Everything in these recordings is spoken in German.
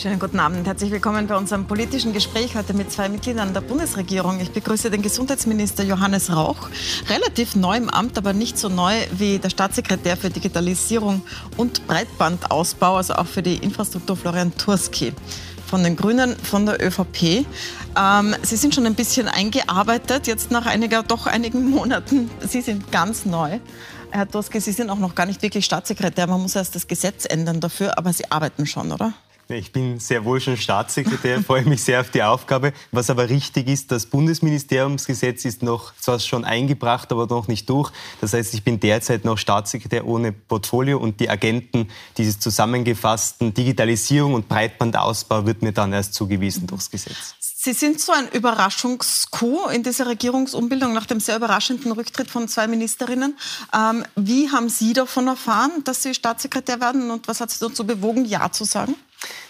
Schönen guten Abend. Herzlich willkommen bei unserem politischen Gespräch heute mit zwei Mitgliedern der Bundesregierung. Ich begrüße den Gesundheitsminister Johannes Rauch, relativ neu im Amt, aber nicht so neu wie der Staatssekretär für Digitalisierung und Breitbandausbau, also auch für die Infrastruktur Florian Turski von den Grünen, von der ÖVP. Ähm, Sie sind schon ein bisschen eingearbeitet, jetzt nach einiger, doch einigen Monaten. Sie sind ganz neu. Herr Turski, Sie sind auch noch gar nicht wirklich Staatssekretär. Man muss erst das Gesetz ändern dafür, aber Sie arbeiten schon, oder? Ich bin sehr wohl schon Staatssekretär, freue mich sehr auf die Aufgabe. Was aber richtig ist, das Bundesministeriumsgesetz ist noch zwar schon eingebracht, aber noch nicht durch. Das heißt, ich bin derzeit noch Staatssekretär ohne Portfolio und die Agenten dieses zusammengefassten Digitalisierung und Breitbandausbau wird mir dann erst zugewiesen durchs Gesetz. Sie sind so ein Überraschungskuh in dieser Regierungsumbildung nach dem sehr überraschenden Rücktritt von zwei Ministerinnen. Ähm, wie haben Sie davon erfahren, dass Sie Staatssekretär werden und was hat Sie dazu bewogen, Ja zu sagen?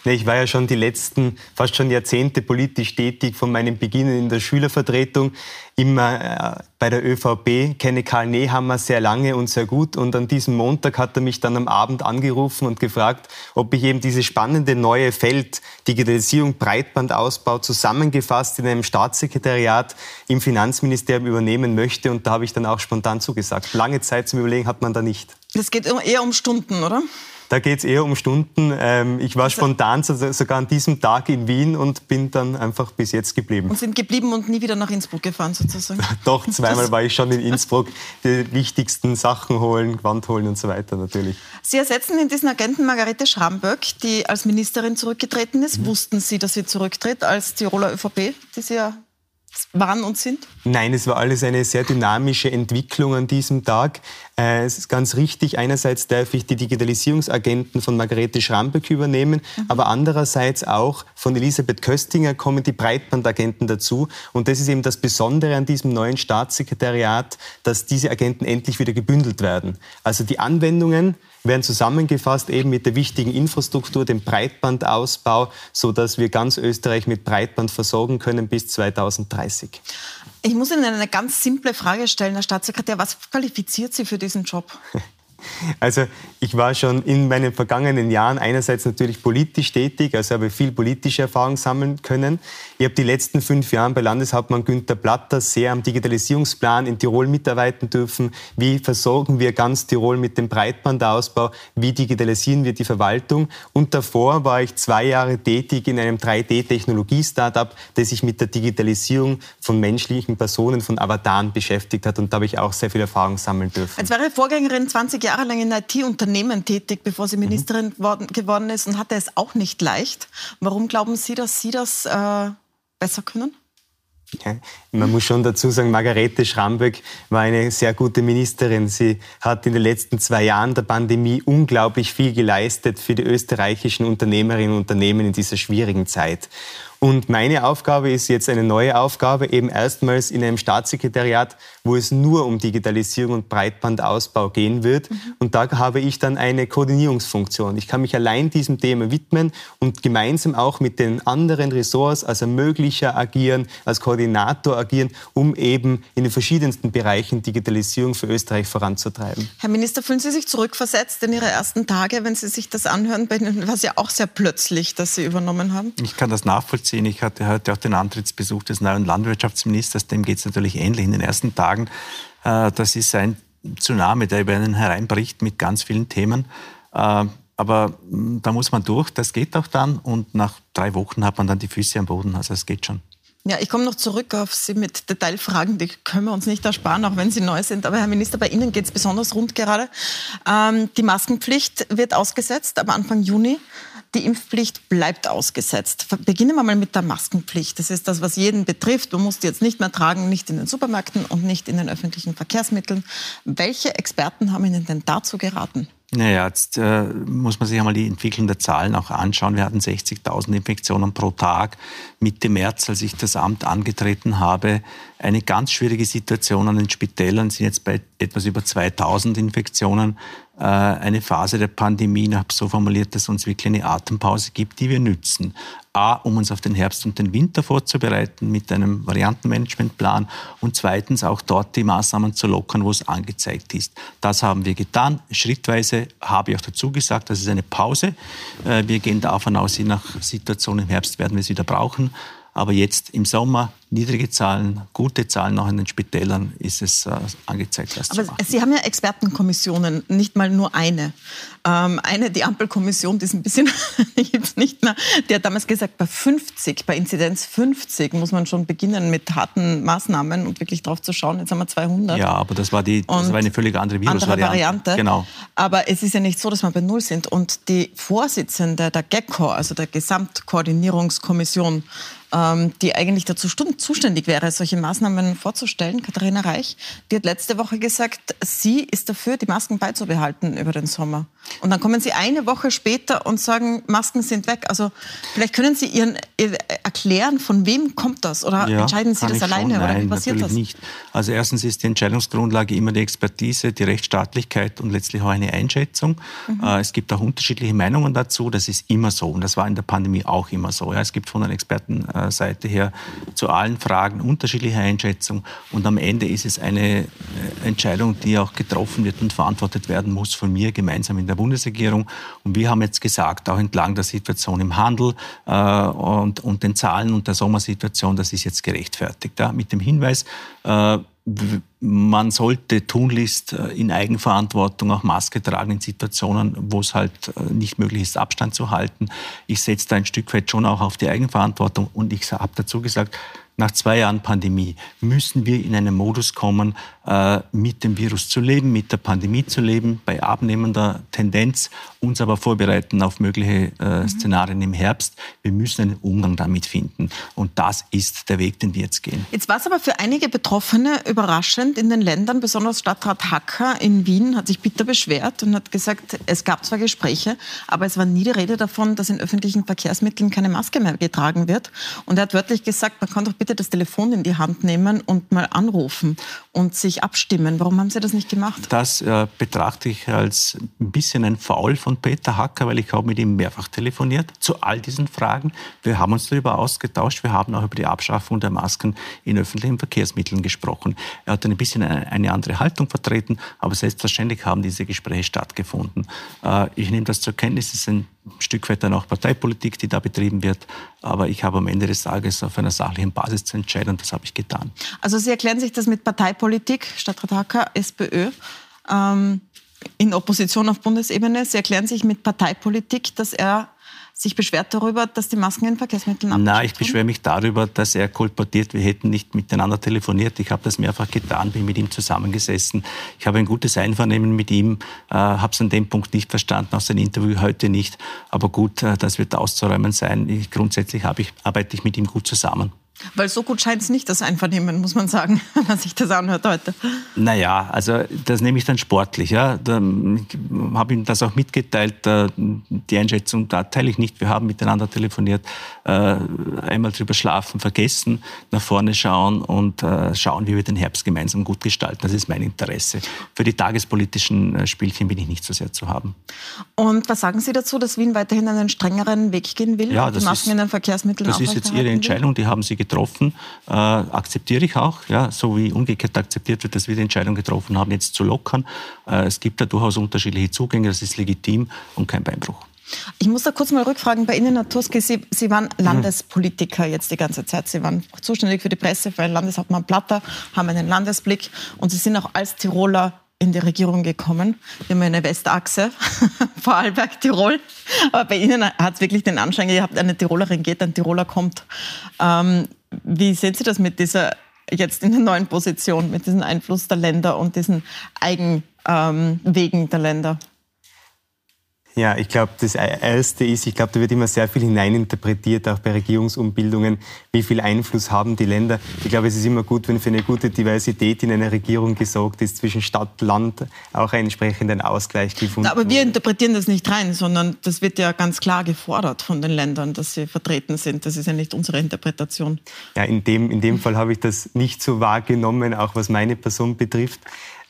Ich war ja schon die letzten fast schon Jahrzehnte politisch tätig, von meinem Beginn in der Schülervertretung, immer äh, bei der ÖVP, kenne Karl Nehammer sehr lange und sehr gut. Und an diesem Montag hat er mich dann am Abend angerufen und gefragt, ob ich eben dieses spannende neue Feld Digitalisierung, Breitbandausbau zusammengefasst in einem Staatssekretariat im Finanzministerium übernehmen möchte. Und da habe ich dann auch spontan zugesagt. Lange Zeit zum Überlegen hat man da nicht. Es geht eher um Stunden, oder? Da geht es eher um Stunden. Ähm, ich war also, spontan sogar an diesem Tag in Wien und bin dann einfach bis jetzt geblieben. Und sind geblieben und nie wieder nach Innsbruck gefahren sozusagen? Doch, zweimal war ich schon in Innsbruck. Die wichtigsten Sachen holen, Wand holen und so weiter natürlich. Sie ersetzen in diesen Agenten Margarete Schramböck, die als Ministerin zurückgetreten ist. Mhm. Wussten Sie, dass sie zurücktritt als Tiroler ÖVP, die Sie ja waren und sind? Nein, es war alles eine sehr dynamische Entwicklung an diesem Tag. Äh, es ist ganz richtig, einerseits darf ich die Digitalisierungsagenten von Margarete Schramböck übernehmen, mhm. aber andererseits auch von Elisabeth Köstinger kommen die Breitbandagenten dazu. Und das ist eben das Besondere an diesem neuen Staatssekretariat, dass diese Agenten endlich wieder gebündelt werden. Also die Anwendungen werden zusammengefasst eben mit der wichtigen Infrastruktur, dem Breitbandausbau, so dass wir ganz Österreich mit Breitband versorgen können bis 2030. Ich muss Ihnen eine ganz simple Frage stellen, Herr Staatssekretär. Was qualifiziert Sie für diesen Job? Also ich war schon in meinen vergangenen Jahren einerseits natürlich politisch tätig, also habe viel politische Erfahrung sammeln können. Ich habe die letzten fünf Jahre bei Landeshauptmann Günther Platter sehr am Digitalisierungsplan in Tirol mitarbeiten dürfen. Wie versorgen wir ganz Tirol mit dem Breitbandausbau? Wie digitalisieren wir die Verwaltung? Und davor war ich zwei Jahre tätig in einem 3D-Technologie-Startup, das sich mit der Digitalisierung von menschlichen Personen, von Avataren beschäftigt hat. Und da habe ich auch sehr viel Erfahrung sammeln dürfen. Als Ihre Vorgängerin 20 Jahre jahrelang in IT-Unternehmen tätig, bevor sie mhm. Ministerin mhm. geworden ist und hatte es auch nicht leicht. Warum glauben Sie, dass Sie das äh, besser können? Ja, man muss schon dazu sagen, Margarete Schramböck war eine sehr gute Ministerin. Sie hat in den letzten zwei Jahren der Pandemie unglaublich viel geleistet für die österreichischen Unternehmerinnen und Unternehmen in dieser schwierigen Zeit. Und meine Aufgabe ist jetzt eine neue Aufgabe, eben erstmals in einem Staatssekretariat, wo es nur um Digitalisierung und Breitbandausbau gehen wird. Mhm. Und da habe ich dann eine Koordinierungsfunktion. Ich kann mich allein diesem Thema widmen und gemeinsam auch mit den anderen Ressorts als Ermöglicher agieren, als Koordinator agieren, um eben in den verschiedensten Bereichen Digitalisierung für Österreich voranzutreiben. Herr Minister, fühlen Sie sich zurückversetzt in Ihre ersten Tage, wenn Sie sich das anhören? Bei Ihnen war es ja auch sehr plötzlich, dass Sie übernommen haben. Ich kann das nachvollziehen nachvollziehen. Ich hatte heute auch den Antrittsbesuch des neuen Landwirtschaftsministers, dem geht es natürlich ähnlich in den ersten Tagen. Äh, das ist ein Tsunami, der über einen hereinbricht mit ganz vielen Themen. Äh, aber hm, da muss man durch, das geht auch dann und nach drei Wochen hat man dann die Füße am Boden, also es geht schon. Ja, ich komme noch zurück auf Sie mit Detailfragen, die können wir uns nicht ersparen, auch wenn sie neu sind. Aber Herr Minister, bei Ihnen geht es besonders rund gerade. Ähm, die Maskenpflicht wird ausgesetzt ab Anfang Juni. Die Impfpflicht bleibt ausgesetzt. Beginnen wir mal mit der Maskenpflicht. Das ist das, was jeden betrifft. Du musst die jetzt nicht mehr tragen, nicht in den Supermärkten und nicht in den öffentlichen Verkehrsmitteln. Welche Experten haben Ihnen denn dazu geraten? Naja, jetzt äh, muss man sich einmal die Entwicklung der Zahlen auch anschauen. Wir hatten 60.000 Infektionen pro Tag. Mitte März, als ich das Amt angetreten habe, eine ganz schwierige Situation an den Spitälern, sind jetzt bei etwas über 2.000 Infektionen eine Phase der Pandemie, ich habe so formuliert, dass es uns wirklich eine Atempause gibt, die wir nützen. A, um uns auf den Herbst und den Winter vorzubereiten mit einem Variantenmanagementplan und zweitens auch dort die Maßnahmen zu lockern, wo es angezeigt ist. Das haben wir getan. Schrittweise habe ich auch dazu gesagt, das ist eine Pause. Äh, wir gehen davon aus, je nach Situation im Herbst werden wir es wieder brauchen. Aber jetzt im Sommer niedrige Zahlen, gute Zahlen noch in den Spitälern ist es äh, angezeigt, das Aber zu machen. Sie haben ja Expertenkommissionen, nicht mal nur eine. Ähm, eine, die Ampelkommission, die ist ein bisschen, die nicht mehr, die hat damals gesagt, bei 50, bei Inzidenz 50 muss man schon beginnen mit harten Maßnahmen und wirklich drauf zu schauen. Jetzt haben wir 200. Ja, aber das war, die, das war eine völlig andere Virusvariante. Andere Variante. Genau. Aber es ist ja nicht so, dass wir bei Null sind. Und die Vorsitzende der GECO, also der Gesamtkoordinierungskommission, ähm, die eigentlich dazu zuständig wäre, solche Maßnahmen vorzustellen, Katharina Reich, die hat letzte Woche gesagt, sie ist dafür, die Masken beizubehalten über den Sommer. Und dann kommen Sie eine Woche später und sagen, Masken sind weg. Also vielleicht können Sie Ihren äh, erklären, von wem kommt das? Oder ja, entscheiden Sie das alleine? Schon. Nein, oder wie passiert das? nicht. Also erstens ist die Entscheidungsgrundlage immer die Expertise, die Rechtsstaatlichkeit und letztlich auch eine Einschätzung. Mhm. Äh, es gibt auch unterschiedliche Meinungen dazu. Das ist immer so. Und das war in der Pandemie auch immer so. Es gibt von der Expertenseite her zu allen Fragen unterschiedliche Einschätzungen. Und am Ende ist es eine äh, Entscheidung, die auch getroffen wird und verantwortet werden muss von mir gemeinsam in der Bundesregierung. Und wir haben jetzt gesagt, auch entlang der Situation im Handel äh, und, und den Zahlen und der Sommersituation, das ist jetzt gerechtfertigt. Ja, mit dem Hinweis, äh, man sollte tunlichst äh, in Eigenverantwortung auch Maske tragen in Situationen, wo es halt äh, nicht möglich ist, Abstand zu halten. Ich setze da ein Stück weit schon auch auf die Eigenverantwortung und ich habe dazu gesagt, nach zwei Jahren Pandemie müssen wir in einen Modus kommen, äh, mit dem Virus zu leben, mit der Pandemie zu leben, bei abnehmender Tendenz, uns aber vorbereiten auf mögliche äh, mhm. Szenarien im Herbst. Wir müssen einen Umgang damit finden. Und das ist der Weg, den wir jetzt gehen. Jetzt war es aber für einige Betroffene überraschend in den Ländern, besonders Stadtrat Hacker in Wien hat sich bitter beschwert und hat gesagt, es gab zwar Gespräche, aber es war nie die Rede davon, dass in öffentlichen Verkehrsmitteln keine Maske mehr getragen wird. Und er hat wörtlich gesagt, man kann doch bitte das Telefon in die Hand nehmen und mal anrufen und sich abstimmen. Warum haben Sie das nicht gemacht? Das äh, betrachte ich als ein bisschen ein Foul von Peter Hacker, weil ich habe mit ihm mehrfach telefoniert zu all diesen Fragen. Wir haben uns darüber ausgetauscht. Wir haben auch über die Abschaffung der Masken in öffentlichen Verkehrsmitteln gesprochen. Er hat ein bisschen eine, eine andere Haltung vertreten, aber selbstverständlich haben diese Gespräche stattgefunden. Äh, ich nehme das zur Kenntnis. Es ist ein Stück weit dann auch Parteipolitik, die da betrieben wird. Aber ich habe am Ende des Tages auf einer sachlichen Basis zu entscheiden und das habe ich getan. Also Sie erklären sich das mit Parteipolitik, Stadtrat Hacker, SPÖ, ähm, in Opposition auf Bundesebene. Sie erklären sich mit Parteipolitik, dass er sich beschwert darüber, dass die Masken in Verkehrsmitteln abgeschafft Nein, ich beschwere mich darüber, dass er kolportiert, wir hätten nicht miteinander telefoniert. Ich habe das mehrfach getan, bin mit ihm zusammengesessen. Ich habe ein gutes Einvernehmen mit ihm, äh, habe es an dem Punkt nicht verstanden, aus dem Interview heute nicht. Aber gut, äh, das wird auszuräumen sein. Ich, grundsätzlich ich, arbeite ich mit ihm gut zusammen. Weil so gut scheint es nicht, das Einvernehmen, muss man sagen, wenn man sich das anhört heute. Naja, also das nehme ich dann sportlich. Ja. Da habe ihm das auch mitgeteilt. Die Einschätzung da teile ich nicht. Wir haben miteinander telefoniert, äh, einmal drüber schlafen, vergessen, nach vorne schauen und äh, schauen, wie wir den Herbst gemeinsam gut gestalten. Das ist mein Interesse. Für die tagespolitischen äh, Spielchen bin ich nicht so sehr zu haben. Und was sagen Sie dazu, dass Wien weiterhin einen strengeren Weg gehen will? Ja, das die ist, in den Verkehrsmitteln Das ist jetzt Ihre Entscheidung, die haben Sie getroffen getroffen. Äh, akzeptiere ich auch, ja, so wie umgekehrt akzeptiert wird, dass wir die Entscheidung getroffen haben, jetzt zu lockern. Äh, es gibt da durchaus unterschiedliche Zugänge, das ist legitim und kein Beinbruch. Ich muss da kurz mal rückfragen bei Ihnen, Herr Tuski. Sie, Sie waren Landespolitiker jetzt die ganze Zeit. Sie waren zuständig für die Presse, für Landeshauptmann Platter, haben einen Landesblick und Sie sind auch als Tiroler in die Regierung gekommen. Wir haben eine Westachse, Vorarlberg, Tirol. Aber bei Ihnen hat es wirklich den Anschein gehabt, eine Tirolerin geht, ein Tiroler kommt. Ähm, wie sehen Sie das mit dieser jetzt in der neuen Position, mit diesem Einfluss der Länder und diesen Eigenwegen ähm, der Länder? Ja, ich glaube, das Erste ist, ich glaube, da wird immer sehr viel hineininterpretiert, auch bei Regierungsumbildungen, wie viel Einfluss haben die Länder. Ich glaube, es ist immer gut, wenn für eine gute Diversität in einer Regierung gesorgt ist, zwischen Stadt, Land auch ein entsprechenden Ausgleich gefunden wird. Aber wir interpretieren das nicht rein, sondern das wird ja ganz klar gefordert von den Ländern, dass sie vertreten sind. Das ist ja nicht unsere Interpretation. Ja, in dem, in dem Fall habe ich das nicht so wahrgenommen, auch was meine Person betrifft.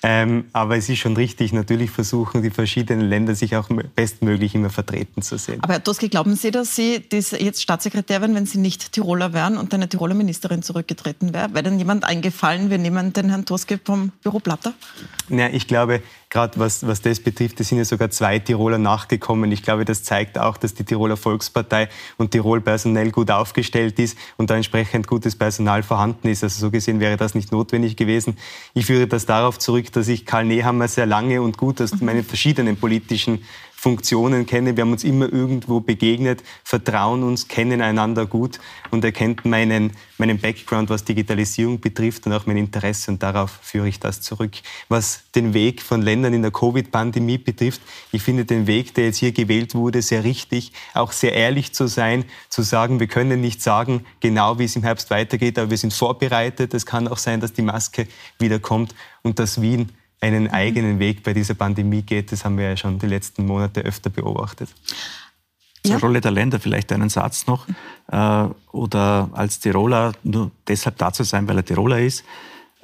Ähm, aber es ist schon richtig, natürlich versuchen die verschiedenen Länder sich auch bestmöglich immer vertreten zu sehen. Aber Herr Tusk, glauben Sie, dass Sie jetzt Staatssekretär wären, wenn Sie nicht Tiroler wären und eine Tiroler Ministerin zurückgetreten wäre? Wäre denn jemand eingefallen, wir nehmen den Herrn Tusk vom Büro Platter? Ja, ich glaube, gerade was, was das betrifft, es sind ja sogar zwei Tiroler nachgekommen. Ich glaube, das zeigt auch, dass die Tiroler Volkspartei und Tirol personell gut aufgestellt ist und da entsprechend gutes Personal vorhanden ist. Also so gesehen wäre das nicht notwendig gewesen. Ich führe das darauf zurück, dass ich Karl Nehammer sehr lange und gut aus meinen verschiedenen politischen Funktionen kenne. Wir haben uns immer irgendwo begegnet, vertrauen uns, kennen einander gut und er kennt meinen, meinen Background, was Digitalisierung betrifft und auch mein Interesse und darauf führe ich das zurück. Was den Weg von Ländern in der Covid-Pandemie betrifft, ich finde den Weg, der jetzt hier gewählt wurde, sehr richtig, auch sehr ehrlich zu sein, zu sagen, wir können nicht sagen, genau wie es im Herbst weitergeht, aber wir sind vorbereitet. Es kann auch sein, dass die Maske wieder kommt und dass Wien einen mhm. eigenen Weg bei dieser Pandemie geht. Das haben wir ja schon die letzten Monate öfter beobachtet. Zur ja. Rolle der Länder vielleicht einen Satz noch. Äh, oder als Tiroler nur deshalb da zu sein, weil er Tiroler ist.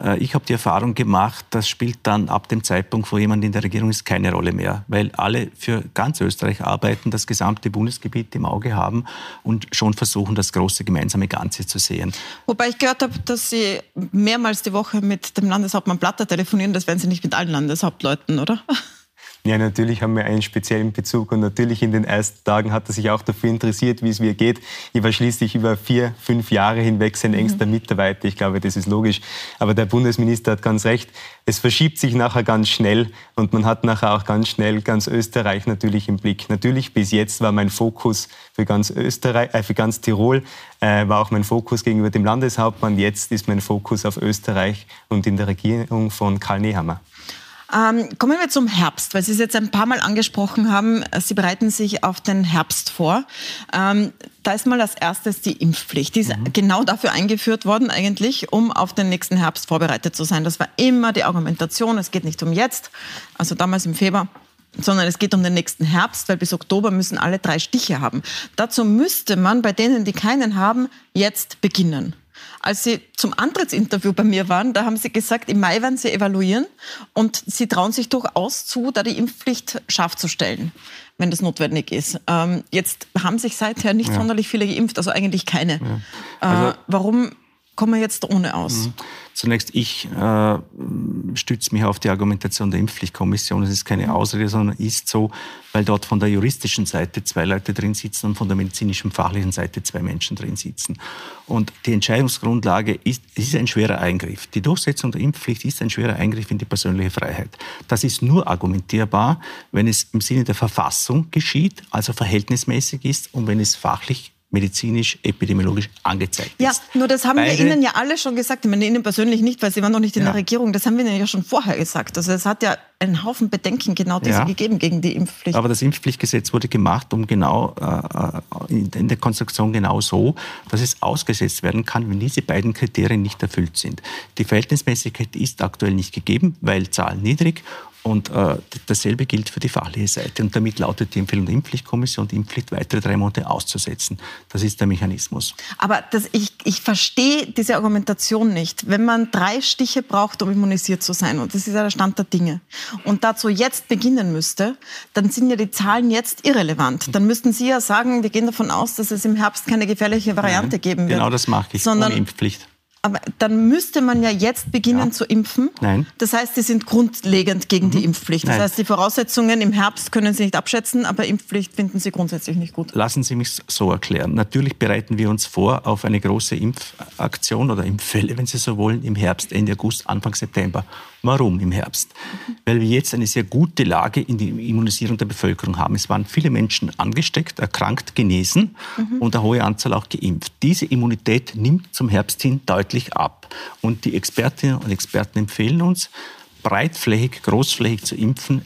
Äh, ich habe die Erfahrung gemacht, das spielt dann ab dem Zeitpunkt, wo jemand in der Regierung ist, keine Rolle mehr, weil alle für ganz Österreich arbeiten, das gesamte Bundesgebiet im Auge haben und schon versuchen, das große gemeinsame Ganze zu sehen. Wobei ich gehört habe, dass Sie mehrmals die Woche mit dem Landeshauptmann Platter telefonieren, das werden Sie nicht mit allen Landeshauptleuten, oder? Ja, natürlich haben wir einen speziellen Bezug und natürlich in den ersten Tagen hat er sich auch dafür interessiert, wie es mir geht. Ich war schließlich über vier, fünf Jahre hinweg sein mhm. engster Mitarbeiter. Ich glaube, das ist logisch. Aber der Bundesminister hat ganz recht. Es verschiebt sich nachher ganz schnell und man hat nachher auch ganz schnell ganz Österreich natürlich im Blick. Natürlich bis jetzt war mein Fokus für ganz Österreich, äh, für ganz Tirol, äh, war auch mein Fokus gegenüber dem Landeshauptmann. Jetzt ist mein Fokus auf Österreich und in der Regierung von Karl Nehammer. Ähm, kommen wir zum Herbst, weil Sie es jetzt ein paar Mal angesprochen haben. Sie bereiten sich auf den Herbst vor. Ähm, da ist mal als erstes die Impfpflicht. Die ist mhm. genau dafür eingeführt worden eigentlich, um auf den nächsten Herbst vorbereitet zu sein. Das war immer die Argumentation. Es geht nicht um jetzt, also damals im Februar, sondern es geht um den nächsten Herbst, weil bis Oktober müssen alle drei Stiche haben. Dazu müsste man bei denen, die keinen haben, jetzt beginnen. Als Sie zum Antrittsinterview bei mir waren, da haben Sie gesagt, im Mai werden Sie evaluieren und Sie trauen sich durchaus zu, da die Impfpflicht scharf zu stellen, wenn das notwendig ist. Ähm, jetzt haben sich seither nicht ja. sonderlich viele geimpft, also eigentlich keine. Ja. Also, äh, warum kommen wir jetzt ohne aus? Mhm. Zunächst, ich äh, stütze mich auf die Argumentation der Impfpflichtkommission. Es ist keine Ausrede, sondern ist so, weil dort von der juristischen Seite zwei Leute drin sitzen und von der medizinischen fachlichen Seite zwei Menschen drin sitzen. Und die Entscheidungsgrundlage ist, ist ein schwerer Eingriff. Die Durchsetzung der Impfpflicht ist ein schwerer Eingriff in die persönliche Freiheit. Das ist nur argumentierbar, wenn es im Sinne der Verfassung geschieht, also verhältnismäßig ist und wenn es fachlich medizinisch, epidemiologisch angezeigt ja, ist. Ja, nur das haben Beide, wir Ihnen ja alle schon gesagt. Ich meine Ihnen persönlich nicht, weil Sie waren noch nicht in ja. der Regierung. Das haben wir Ihnen ja schon vorher gesagt. Also es hat ja einen Haufen Bedenken genau diese ja. gegeben gegen die Impfpflicht. Aber das Impfpflichtgesetz wurde gemacht, um genau äh, in der Konstruktion genau so, dass es ausgesetzt werden kann, wenn diese beiden Kriterien nicht erfüllt sind. Die Verhältnismäßigkeit ist aktuell nicht gegeben, weil Zahlen niedrig und äh, dasselbe gilt für die fachliche Seite. Und damit lautet die Empfehlung der Impfpflichtkommission, die Impfpflicht weitere drei Monate auszusetzen. Das ist der Mechanismus. Aber das, ich, ich verstehe diese Argumentation nicht. Wenn man drei Stiche braucht, um immunisiert zu sein, und das ist ja der Stand der Dinge, und dazu jetzt beginnen müsste, dann sind ja die Zahlen jetzt irrelevant. Dann müssten Sie ja sagen, wir gehen davon aus, dass es im Herbst keine gefährliche Variante Nein, geben wird. Genau das mache ich, sondern, ohne Impfpflicht. Aber dann müsste man ja jetzt beginnen ja. zu impfen. Nein. Das heißt, Sie sind grundlegend gegen mhm. die Impfpflicht. Das Nein. heißt, die Voraussetzungen im Herbst können Sie nicht abschätzen, aber Impfpflicht finden Sie grundsätzlich nicht gut. Lassen Sie mich so erklären. Natürlich bereiten wir uns vor auf eine große Impfaktion oder Impffälle, wenn Sie so wollen, im Herbst, Ende August, Anfang September. Warum im Herbst? Weil wir jetzt eine sehr gute Lage in die Immunisierung der Bevölkerung haben. Es waren viele Menschen angesteckt, erkrankt, genesen mhm. und eine hohe Anzahl auch geimpft. Diese Immunität nimmt zum Herbst hin deutlich ab. Und die Expertinnen und Experten empfehlen uns, breitflächig, großflächig zu impfen,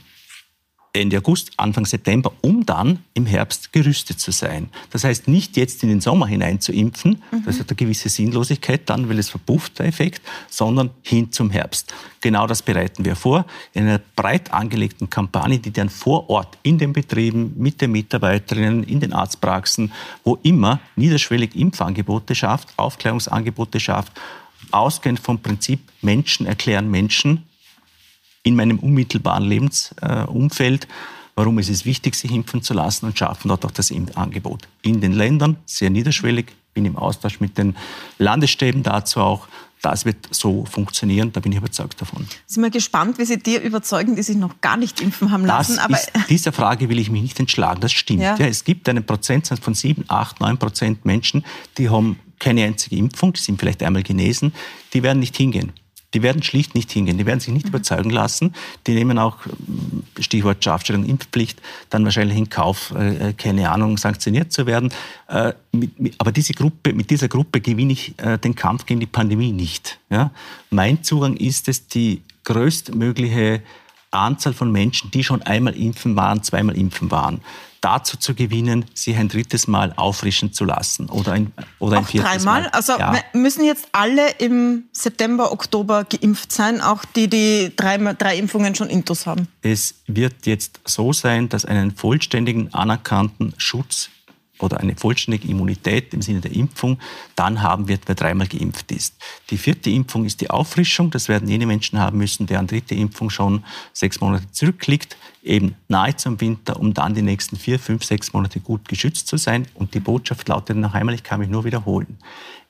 Ende August, Anfang September, um dann im Herbst gerüstet zu sein. Das heißt, nicht jetzt in den Sommer hinein zu impfen, mhm. das hat eine gewisse Sinnlosigkeit dann, weil es verpufft, der Effekt, sondern hin zum Herbst. Genau das bereiten wir vor in einer breit angelegten Kampagne, die dann vor Ort in den Betrieben, mit den Mitarbeiterinnen, in den Arztpraxen, wo immer niederschwellig Impfangebote schafft, Aufklärungsangebote schafft, ausgehend vom Prinzip Menschen erklären Menschen, in meinem unmittelbaren Lebensumfeld. Warum ist es wichtig, sich impfen zu lassen und schaffen dort auch das Angebot. In den Ländern, sehr niederschwellig, bin im Austausch mit den Landesstäben dazu auch. Das wird so funktionieren, da bin ich überzeugt davon. Sind wir gespannt, wie Sie dir überzeugen, die sich noch gar nicht impfen haben lassen. Das aber ist, dieser Frage will ich mich nicht entschlagen, das stimmt. Ja. Ja, es gibt einen Prozentsatz von 7, 8, 9 Prozent Menschen, die haben keine einzige Impfung, die sind vielleicht einmal genesen, die werden nicht hingehen. Die werden schlicht nicht hingehen, die werden sich nicht mhm. überzeugen lassen. Die nehmen auch, äh, Stichwort Strafstellung, Impfpflicht, dann wahrscheinlich in Kauf, äh, keine Ahnung, sanktioniert zu werden. Äh, aber diese Gruppe, mit dieser Gruppe gewinne ich den Kampf gegen die Pandemie nicht. Mein Zugang ist es, die größtmögliche Anzahl von Menschen, die schon einmal impfen waren, zweimal impfen waren, dazu zu gewinnen, sich ein drittes Mal auffrischen zu lassen oder ein, oder ein auch viertes dreimal? Mal. Also ja. müssen jetzt alle im September, Oktober geimpft sein, auch die, die drei, drei Impfungen schon intus haben? Es wird jetzt so sein, dass einen vollständigen, anerkannten Schutz oder eine vollständige Immunität im Sinne der Impfung dann haben wird, wer dreimal geimpft ist. Die vierte Impfung ist die Auffrischung. Das werden jene Menschen haben müssen, deren dritte Impfung schon sechs Monate zurückliegt, eben nahe zum Winter, um dann die nächsten vier, fünf, sechs Monate gut geschützt zu sein. Und die Botschaft lautet noch einmal, ich kann mich nur wiederholen.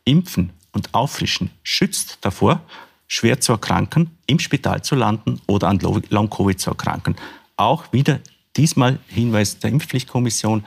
Impfen und Auffrischen schützt davor, schwer zu erkranken, im Spital zu landen oder an Long-Covid zu erkranken. Auch wieder Diesmal Hinweis der Impfpflichtkommission,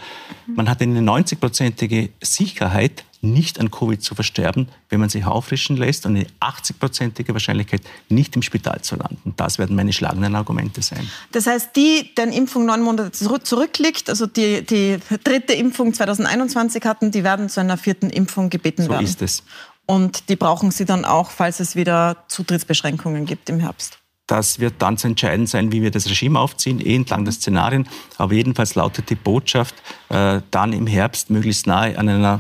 man hat eine 90-prozentige Sicherheit, nicht an Covid zu versterben, wenn man sich auffrischen lässt und eine 80-prozentige Wahrscheinlichkeit, nicht im Spital zu landen. Das werden meine schlagenden Argumente sein. Das heißt, die, deren Impfung neun Monate zurückliegt, also die, die dritte Impfung 2021 hatten, die werden zu einer vierten Impfung gebeten so werden. So ist es. Und die brauchen sie dann auch, falls es wieder Zutrittsbeschränkungen gibt im Herbst. Das wird dann zu entscheiden sein, wie wir das Regime aufziehen, eh entlang der Szenarien. Aber jedenfalls lautet die Botschaft, äh, dann im Herbst möglichst nahe an einer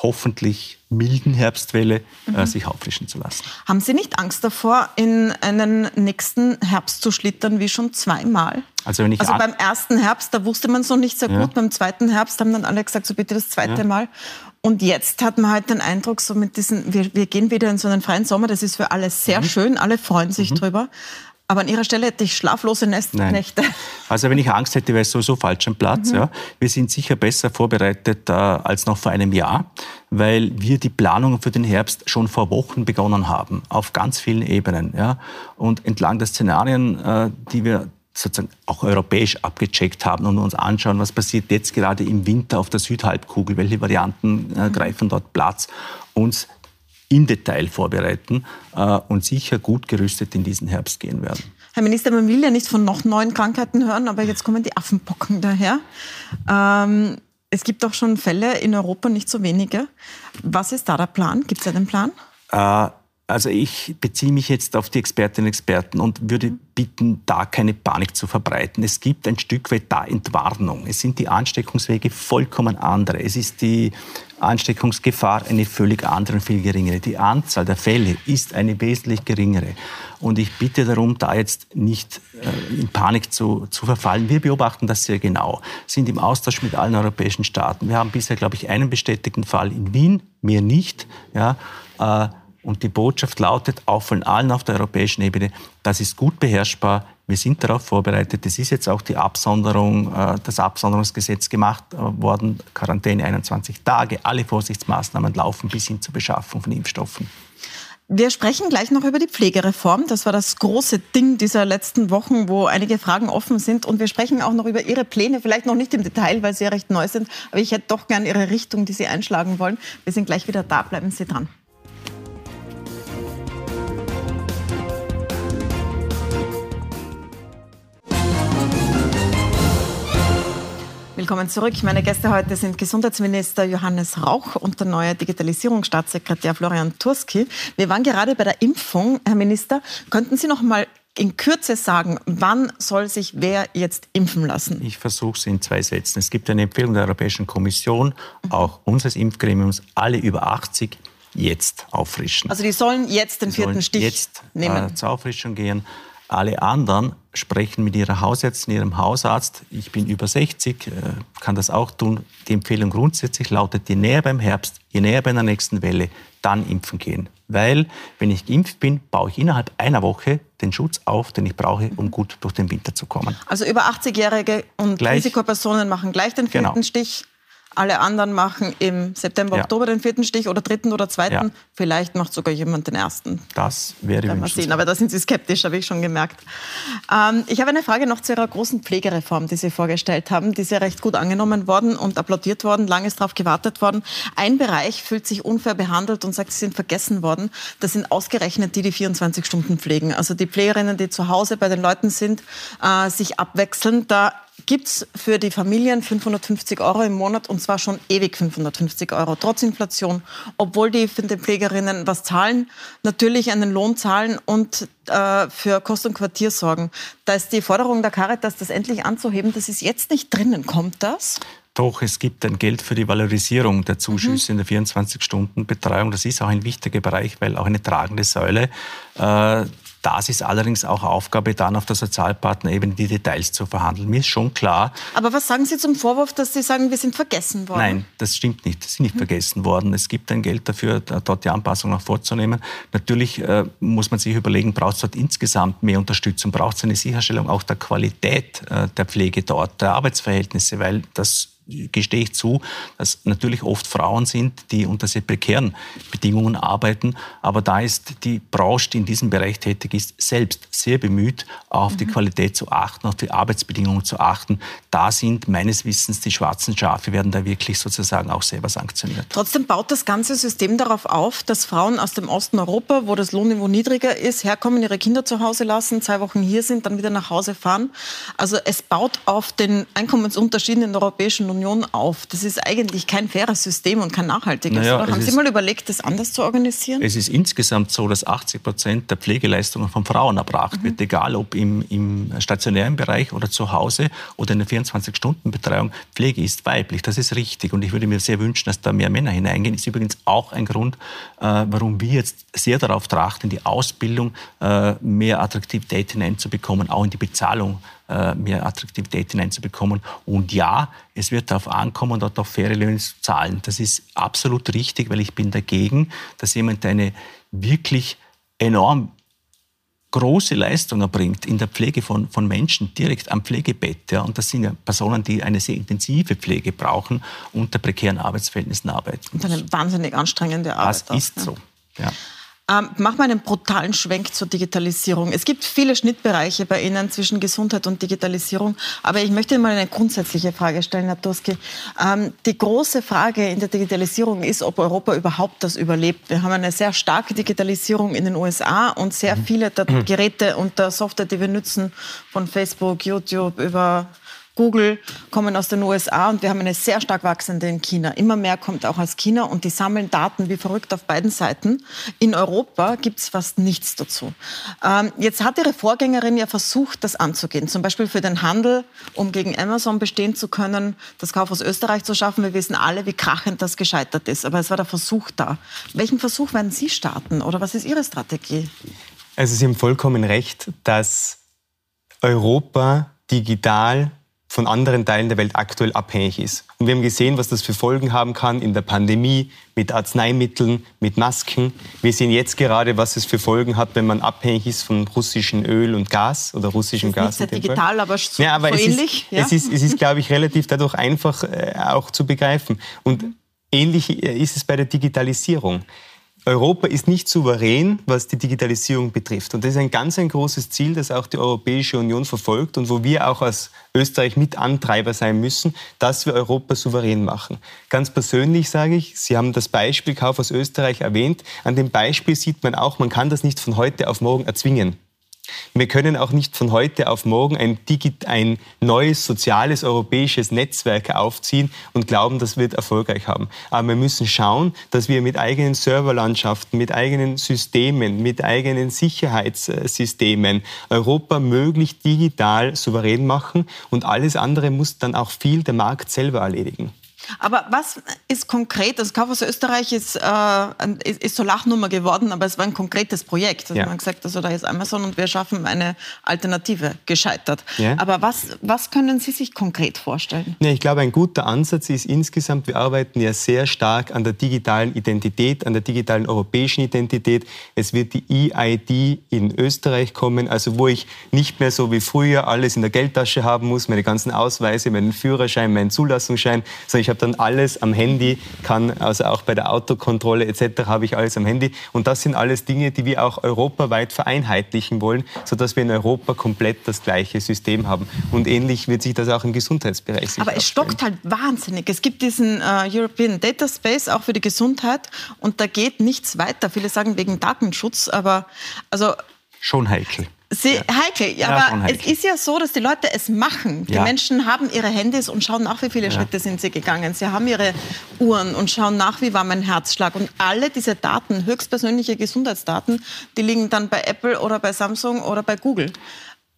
hoffentlich milden Herbstwelle äh, mhm. sich auffrischen zu lassen. Haben Sie nicht Angst davor, in einen nächsten Herbst zu schlittern, wie schon zweimal? Also, wenn ich also beim ersten Herbst, da wusste man es noch nicht sehr ja. gut. Beim zweiten Herbst haben dann alle gesagt, so bitte das zweite ja. Mal. Und jetzt hat man halt den Eindruck, so mit diesen, wir, wir gehen wieder in so einen freien Sommer, das ist für alle sehr mhm. schön, alle freuen sich mhm. drüber. Aber an Ihrer Stelle hätte ich schlaflose Nest Nein. Nächte. Also wenn ich Angst hätte, wäre es sowieso falsch am Platz. Mhm. Ja. Wir sind sicher besser vorbereitet äh, als noch vor einem Jahr, weil wir die Planungen für den Herbst schon vor Wochen begonnen haben, auf ganz vielen Ebenen. Ja. Und entlang der Szenarien, äh, die wir sozusagen auch europäisch abgecheckt haben und uns anschauen, was passiert jetzt gerade im Winter auf der Südhalbkugel, welche Varianten äh, mhm. greifen dort Platz, uns im Detail vorbereiten äh, und sicher gut gerüstet in diesen Herbst gehen werden. Herr Minister, man will ja nicht von noch neuen Krankheiten hören, aber jetzt kommen die Affenpocken daher. Ähm, es gibt auch schon Fälle in Europa, nicht so wenige. Was ist da der Plan? Gibt es einen Plan? Äh, also ich beziehe mich jetzt auf die Expertinnen und Experten und würde bitten, da keine Panik zu verbreiten. Es gibt ein Stück weit da Entwarnung. Es sind die Ansteckungswege vollkommen andere. Es ist die Ansteckungsgefahr eine völlig andere viel geringere. Die Anzahl der Fälle ist eine wesentlich geringere. Und ich bitte darum, da jetzt nicht äh, in Panik zu, zu verfallen. Wir beobachten das sehr genau, sind im Austausch mit allen europäischen Staaten. Wir haben bisher, glaube ich, einen bestätigten Fall in Wien, mehr nicht. Ja, äh, und die Botschaft lautet auch von allen auf der europäischen Ebene, das ist gut beherrschbar. Wir sind darauf vorbereitet. Es ist jetzt auch die Absonderung, äh, das Absonderungsgesetz gemacht äh, worden. Quarantäne 21 Tage. Alle Vorsichtsmaßnahmen laufen bis hin zur Beschaffung von Impfstoffen. Wir sprechen gleich noch über die Pflegereform. Das war das große Ding dieser letzten Wochen, wo einige Fragen offen sind. Und wir sprechen auch noch über Ihre Pläne, vielleicht noch nicht im Detail, weil sie ja recht neu sind. Aber ich hätte doch gern Ihre Richtung, die Sie einschlagen wollen. Wir sind gleich wieder da. Bleiben Sie dran. Willkommen zurück. Meine Gäste heute sind Gesundheitsminister Johannes Rauch und der neue Digitalisierungsstaatssekretär Florian Turski. Wir waren gerade bei der Impfung. Herr Minister, könnten Sie noch mal in Kürze sagen, wann soll sich wer jetzt impfen lassen? Ich versuche es in zwei Sätzen. Es gibt eine Empfehlung der Europäischen Kommission, auch unseres Impfgremiums, alle über 80 jetzt auffrischen. Also die sollen jetzt den die vierten Stich jetzt, nehmen? Äh, zur Auffrischung gehen. Alle anderen sprechen mit ihrer Hausärztin, ihrem Hausarzt. Ich bin über 60, äh, kann das auch tun. Die Empfehlung grundsätzlich lautet, je näher beim Herbst, je näher bei der nächsten Welle, dann impfen gehen. Weil, wenn ich geimpft bin, baue ich innerhalb einer Woche den Schutz auf, den ich brauche, um gut durch den Winter zu kommen. Also über 80-Jährige und gleich, Risikopersonen machen gleich den vierten genau. Stich. Alle anderen machen im September, ja. Oktober den vierten Stich oder dritten oder zweiten. Ja. Vielleicht macht sogar jemand den ersten. Das wäre Werden wir sehen. Aber da sind Sie skeptisch, habe ich schon gemerkt. Ähm, ich habe eine Frage noch zu Ihrer großen Pflegereform, die Sie vorgestellt haben. Die ist ja recht gut angenommen worden und applaudiert worden. Lange ist darauf gewartet worden. Ein Bereich fühlt sich unfair behandelt und sagt, sie sind vergessen worden. Das sind ausgerechnet die, die 24 Stunden pflegen. Also die Pflegerinnen, die zu Hause bei den Leuten sind, äh, sich abwechseln. Da gibt es für die Familien 550 Euro im Monat und zwar schon ewig 550 Euro, trotz Inflation, obwohl die für die Pflegerinnen was zahlen, natürlich einen Lohn zahlen und äh, für Kost und Quartier sorgen. Da ist die Forderung der Caritas, das endlich anzuheben, das ist jetzt nicht drinnen. Kommt das? Doch, es gibt ein Geld für die Valorisierung der Zuschüsse mhm. in der 24-Stunden-Betreuung. Das ist auch ein wichtiger Bereich, weil auch eine tragende Säule äh, das ist allerdings auch Aufgabe dann auf der Sozialpartnerebene, die Details zu verhandeln. Mir ist schon klar. Aber was sagen Sie zum Vorwurf, dass Sie sagen, wir sind vergessen worden? Nein, das stimmt nicht. Sie sind nicht mhm. vergessen worden. Es gibt ein Geld dafür, dort die Anpassung noch vorzunehmen. Natürlich äh, muss man sich überlegen, braucht es dort insgesamt mehr Unterstützung? Braucht es eine Sicherstellung auch der Qualität äh, der Pflege dort, der Arbeitsverhältnisse? Weil das gestehe ich zu, dass natürlich oft Frauen sind, die unter sehr prekären Bedingungen arbeiten. Aber da ist die Branche, die in diesem Bereich tätig ist, selbst sehr bemüht, auf mhm. die Qualität zu achten, auf die Arbeitsbedingungen zu achten. Da sind meines Wissens die schwarzen Schafe, werden da wirklich sozusagen auch selber sanktioniert. Trotzdem baut das ganze System darauf auf, dass Frauen aus dem Osten Europa, wo das Lohnniveau niedriger ist, herkommen, ihre Kinder zu Hause lassen, zwei Wochen hier sind, dann wieder nach Hause fahren. Also es baut auf den Einkommensunterschieden in der Europäischen Union auf. Das ist eigentlich kein faires System und kein nachhaltiges. Naja, Haben Sie mal überlegt, das anders zu organisieren? Es ist insgesamt so, dass 80 Prozent der Pflegeleistungen von Frauen erbracht mhm. wird, egal ob im, im stationären Bereich oder zu Hause oder in der 24-Stunden-Betreuung. Pflege ist weiblich, das ist richtig. Und ich würde mir sehr wünschen, dass da mehr Männer hineingehen. Ist übrigens auch ein Grund, äh, warum wir jetzt sehr darauf trachten, die Ausbildung äh, mehr Attraktivität hineinzubekommen, auch in die Bezahlung mehr Attraktivität hineinzubekommen. Und ja, es wird darauf ankommen, dort auch faire Löhne zu zahlen. Das ist absolut richtig, weil ich bin dagegen, dass jemand eine wirklich enorm große Leistung erbringt in der Pflege von, von Menschen direkt am Pflegebett. Ja, und das sind ja Personen, die eine sehr intensive Pflege brauchen, unter prekären Arbeitsverhältnissen arbeiten. Und eine wahnsinnig anstrengende Arbeit. Das ist so. Ja. Ähm, mach mal einen brutalen Schwenk zur Digitalisierung. Es gibt viele Schnittbereiche bei Ihnen zwischen Gesundheit und Digitalisierung. Aber ich möchte mal eine grundsätzliche Frage stellen, Herr Tuski. Ähm, die große Frage in der Digitalisierung ist, ob Europa überhaupt das überlebt. Wir haben eine sehr starke Digitalisierung in den USA und sehr mhm. viele der mhm. Geräte und der Software, die wir nutzen, von Facebook, YouTube über Google kommen aus den USA und wir haben eine sehr stark wachsende in China. Immer mehr kommt auch aus China und die sammeln Daten wie verrückt auf beiden Seiten. In Europa gibt es fast nichts dazu. Ähm, jetzt hat Ihre Vorgängerin ja versucht, das anzugehen. Zum Beispiel für den Handel, um gegen Amazon bestehen zu können, das Kauf aus Österreich zu schaffen. Wir wissen alle, wie krachend das gescheitert ist. Aber es war der Versuch da. Welchen Versuch werden Sie starten oder was ist Ihre Strategie? Also Sie haben vollkommen recht, dass Europa digital von anderen Teilen der Welt aktuell abhängig ist. Und wir haben gesehen, was das für Folgen haben kann in der Pandemie, mit Arzneimitteln, mit Masken. Wir sehen jetzt gerade, was es für Folgen hat, wenn man abhängig ist von russischem Öl und Gas oder russischem Gas. Nicht sehr digital, aber so, ja, aber so es ähnlich. Ist, ja? Es ist, es ist, glaube ich, relativ dadurch einfach äh, auch zu begreifen. Und ähnlich äh, ist es bei der Digitalisierung. Europa ist nicht souverän, was die Digitalisierung betrifft. Und das ist ein ganz ein großes Ziel, das auch die Europäische Union verfolgt und wo wir auch als Österreich mit Antreiber sein müssen, dass wir Europa souverän machen. Ganz persönlich sage ich, Sie haben das Beispiel Kauf aus Österreich erwähnt. An dem Beispiel sieht man auch, man kann das nicht von heute auf morgen erzwingen. Wir können auch nicht von heute auf morgen ein, ein, neues soziales europäisches Netzwerk aufziehen und glauben, das wird erfolgreich haben. Aber wir müssen schauen, dass wir mit eigenen Serverlandschaften, mit eigenen Systemen, mit eigenen Sicherheitssystemen Europa möglichst digital souverän machen und alles andere muss dann auch viel der Markt selber erledigen. Aber was ist konkret? Das Kaufhaus Österreich ist, äh, ist, so Lachnummer geworden, aber es war ein konkretes Projekt. Also ja. man hat gesagt, also da ist Amazon und wir schaffen eine Alternative gescheitert. Ja. Aber was, was können Sie sich konkret vorstellen? Ja, ich glaube, ein guter Ansatz ist insgesamt, wir arbeiten ja sehr stark an der digitalen Identität, an der digitalen europäischen Identität. Es wird die EID in Österreich kommen, also wo ich nicht mehr so wie früher alles in der Geldtasche haben muss, meine ganzen Ausweise, meinen Führerschein, meinen Zulassungsschein, sondern ich habe dann alles am Handy, kann also auch bei der Autokontrolle etc. habe ich alles am Handy. Und das sind alles Dinge, die wir auch europaweit vereinheitlichen wollen, sodass wir in Europa komplett das gleiche System haben. Und ähnlich wird sich das auch im Gesundheitsbereich Aber es stockt halt wahnsinnig. Es gibt diesen äh, European Data Space auch für die Gesundheit und da geht nichts weiter. Viele sagen wegen Datenschutz, aber also schon heikel. Sie, ja. heikel, ja, aber heikel. es ist ja so, dass die Leute es machen. Die ja. Menschen haben ihre Handys und schauen nach, wie viele Schritte sind sie gegangen. Sie haben ihre Uhren und schauen nach, wie war mein Herzschlag. Und alle diese Daten, höchstpersönliche Gesundheitsdaten, die liegen dann bei Apple oder bei Samsung oder bei Google.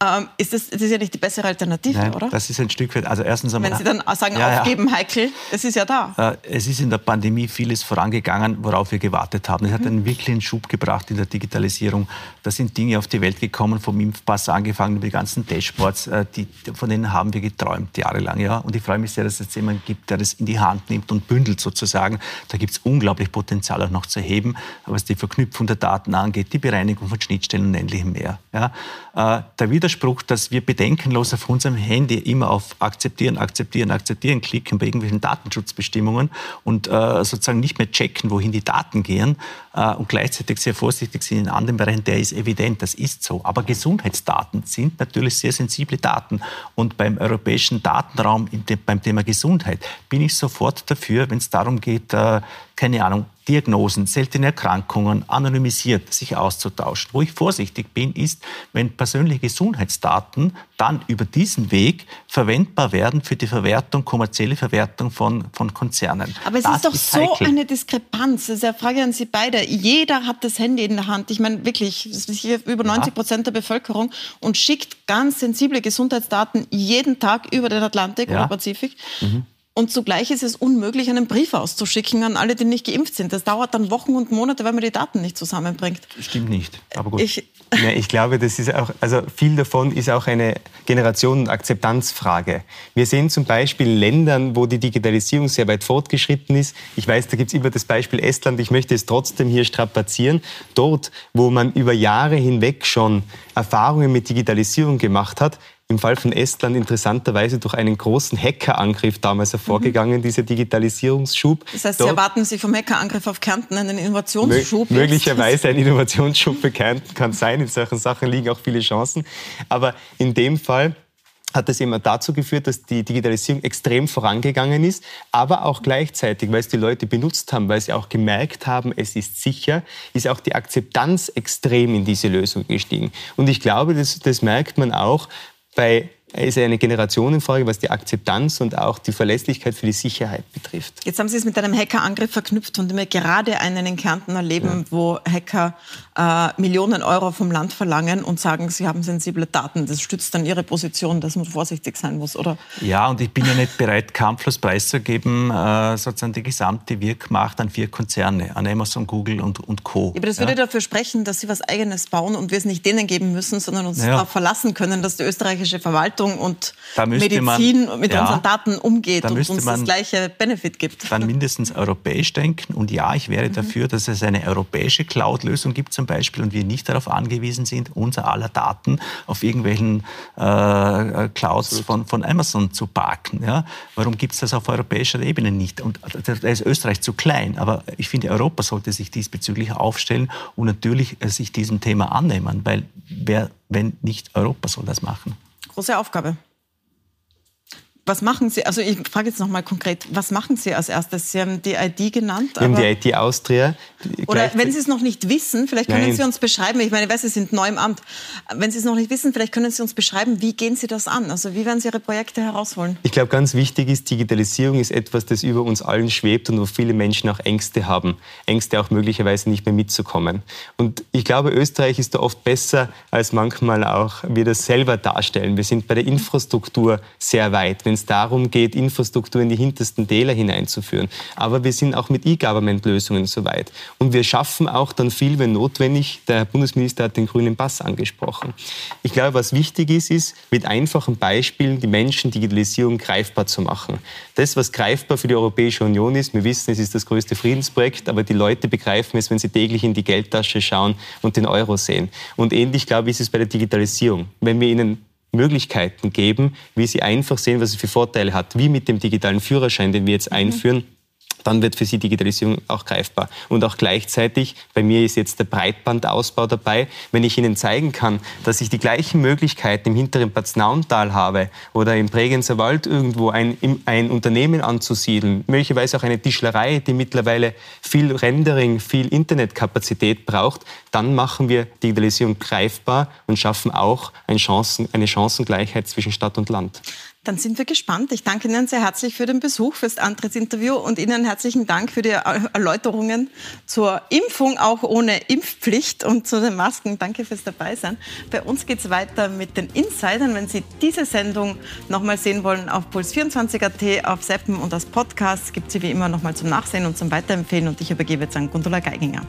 Ähm, ist das, das, ist ja nicht die bessere Alternative, Nein, oder? Das ist ein Stück weit. Also erstens einmal, Wenn Sie dann sagen, ja, aufgeben, ja. heikel, das ist ja da. Äh, es ist in der Pandemie vieles vorangegangen, worauf wir gewartet haben. Es hat mhm. einen wirklichen Schub gebracht in der Digitalisierung. Da sind Dinge auf die Welt gekommen, vom Impfpass angefangen, über die ganzen Dashboards, äh, die, von denen haben wir geträumt jahrelang. Ja? Und ich freue mich sehr, dass es jetzt jemanden gibt, der das in die Hand nimmt und bündelt sozusagen. Da gibt es unglaublich Potenzial auch noch zu heben, was die Verknüpfung der Daten angeht, die Bereinigung von Schnittstellen und ähnlichem mehr. Ja? Äh, der Widerspruch, dass wir bedenkenlos auf unserem Handy immer auf Akzeptieren, Akzeptieren, Akzeptieren klicken bei irgendwelchen Datenschutzbestimmungen und äh, sozusagen nicht mehr checken, wohin die Daten gehen äh, und gleichzeitig sehr vorsichtig sind in anderen Bereichen, der ist evident, das ist so. Aber Gesundheitsdaten sind natürlich sehr sensible Daten. Und beim europäischen Datenraum, beim Thema Gesundheit, bin ich sofort dafür, wenn es darum geht, keine Ahnung, Diagnosen, seltene Erkrankungen anonymisiert sich auszutauschen. Wo ich vorsichtig bin, ist, wenn persönliche Gesundheitsdaten dann über diesen Weg verwendbar werden für die Verwertung, kommerzielle Verwertung von, von Konzernen. Aber es das ist doch ist so eine Diskrepanz. Das ist eine Frage an Sie beide. Jeder hat das Handy in der Hand. Ich meine wirklich, über 90 Prozent der Bevölkerung und schickt ganz sensible Gesundheitsdaten jeden Tag über den Atlantik ja. oder Pazifik. Mhm. Und zugleich ist es unmöglich, einen Brief auszuschicken an alle, die nicht geimpft sind. Das dauert dann Wochen und Monate, weil man die Daten nicht zusammenbringt. Stimmt nicht, aber gut. Ich, ja, ich glaube, das ist auch, also viel davon ist auch eine Generation- und Akzeptanzfrage. Wir sehen zum Beispiel Ländern, wo die Digitalisierung sehr weit fortgeschritten ist. Ich weiß, da gibt es immer das Beispiel Estland. Ich möchte es trotzdem hier strapazieren. Dort, wo man über Jahre hinweg schon Erfahrungen mit Digitalisierung gemacht hat, im Fall von Estland interessanterweise durch einen großen Hackerangriff damals hervorgegangen, mhm. dieser Digitalisierungsschub. Das heißt, Sie erwarten sich vom Hackerangriff auf Kärnten einen Innovationsschub? Mö möglicherweise ein Innovationsschub für Kärnten kann sein. In solchen Sachen liegen auch viele Chancen. Aber in dem Fall hat das immer dazu geführt, dass die Digitalisierung extrem vorangegangen ist, aber auch gleichzeitig, weil es die Leute benutzt haben, weil sie auch gemerkt haben, es ist sicher, ist auch die Akzeptanz extrem in diese Lösung gestiegen. Und ich glaube, das, das merkt man auch bei ist eine Generationenfrage, was die Akzeptanz und auch die Verlässlichkeit für die Sicherheit betrifft. Jetzt haben Sie es mit einem Hackerangriff verknüpft, dem wir gerade einen in Kärnten erleben, ja. wo Hacker äh, Millionen Euro vom Land verlangen und sagen, sie haben sensible Daten. Das stützt dann Ihre Position, dass man vorsichtig sein muss, oder? Ja, und ich bin ja nicht bereit, kampflos preiszugeben, äh, sozusagen die gesamte Wirkmacht an vier Konzerne, an Amazon, Google und, und Co. Ja, aber das würde dafür sprechen, dass Sie was Eigenes bauen und wir es nicht denen geben müssen, sondern uns ja. darauf verlassen können, dass die österreichische Verwaltung und Medizin man, mit ja, unseren Daten umgeht und uns das gleiche Benefit gibt. Dann mindestens europäisch denken. Und ja, ich wäre mhm. dafür, dass es eine europäische Cloud-Lösung gibt zum Beispiel und wir nicht darauf angewiesen sind, unser aller Daten auf irgendwelchen äh, Clouds von, von Amazon zu parken. Ja? Warum gibt es das auf europäischer Ebene nicht? Und da ist Österreich zu klein. Aber ich finde, Europa sollte sich diesbezüglich aufstellen und natürlich äh, sich diesem Thema annehmen, weil wer, wenn nicht Europa soll das machen große Aufgabe. Was machen Sie, also ich frage jetzt noch mal konkret, was machen Sie als erstes? Sie haben die ID genannt. Wir haben die ID Austria. Oder wenn Sie es noch nicht wissen, vielleicht können Nein. Sie uns beschreiben, ich meine, ich weiß, Sie sind neu im Amt, wenn Sie es noch nicht wissen, vielleicht können Sie uns beschreiben, wie gehen Sie das an? Also wie werden Sie Ihre Projekte herausholen? Ich glaube, ganz wichtig ist, Digitalisierung ist etwas, das über uns allen schwebt und wo viele Menschen auch Ängste haben. Ängste auch möglicherweise nicht mehr mitzukommen. Und ich glaube, Österreich ist da oft besser, als manchmal auch wir das selber darstellen. Wir sind bei der Infrastruktur sehr weit. Wenn wenn es darum geht, Infrastruktur in die hintersten Täler hineinzuführen. Aber wir sind auch mit E-Government-Lösungen soweit. Und wir schaffen auch dann viel, wenn notwendig. Der Herr Bundesminister hat den grünen Pass angesprochen. Ich glaube, was wichtig ist, ist, mit einfachen Beispielen die Menschen Digitalisierung greifbar zu machen. Das, was greifbar für die Europäische Union ist, wir wissen, es ist das größte Friedensprojekt, aber die Leute begreifen es, wenn sie täglich in die Geldtasche schauen und den Euro sehen. Und ähnlich, glaube ich, ist es bei der Digitalisierung. Wenn wir ihnen Möglichkeiten geben, wie sie einfach sehen, was es für Vorteile hat, wie mit dem digitalen Führerschein, den wir jetzt mhm. einführen, dann wird für sie Digitalisierung auch greifbar. Und auch gleichzeitig, bei mir ist jetzt der Breitbandausbau dabei, wenn ich Ihnen zeigen kann, dass ich die gleichen Möglichkeiten im hinteren Paznauntal habe oder im Bregenzer Wald irgendwo ein, ein Unternehmen anzusiedeln, möglicherweise auch eine Tischlerei, die mittlerweile viel Rendering, viel Internetkapazität braucht, dann machen wir Digitalisierung greifbar und schaffen auch eine, Chancen, eine Chancengleichheit zwischen Stadt und Land. Dann sind wir gespannt. Ich danke Ihnen sehr herzlich für den Besuch, fürs Antrittsinterview und Ihnen herzlichen Dank für die Erläuterungen zur Impfung, auch ohne Impfpflicht und zu den Masken. Danke fürs Dabeisein. Bei uns geht es weiter mit den Insidern. Wenn Sie diese Sendung nochmal sehen wollen, auf Puls24.at, auf Seppen und als Podcast gibt sie wie immer nochmal zum Nachsehen und zum Weiterempfehlen. Und ich übergebe jetzt an Gundula Geiginger.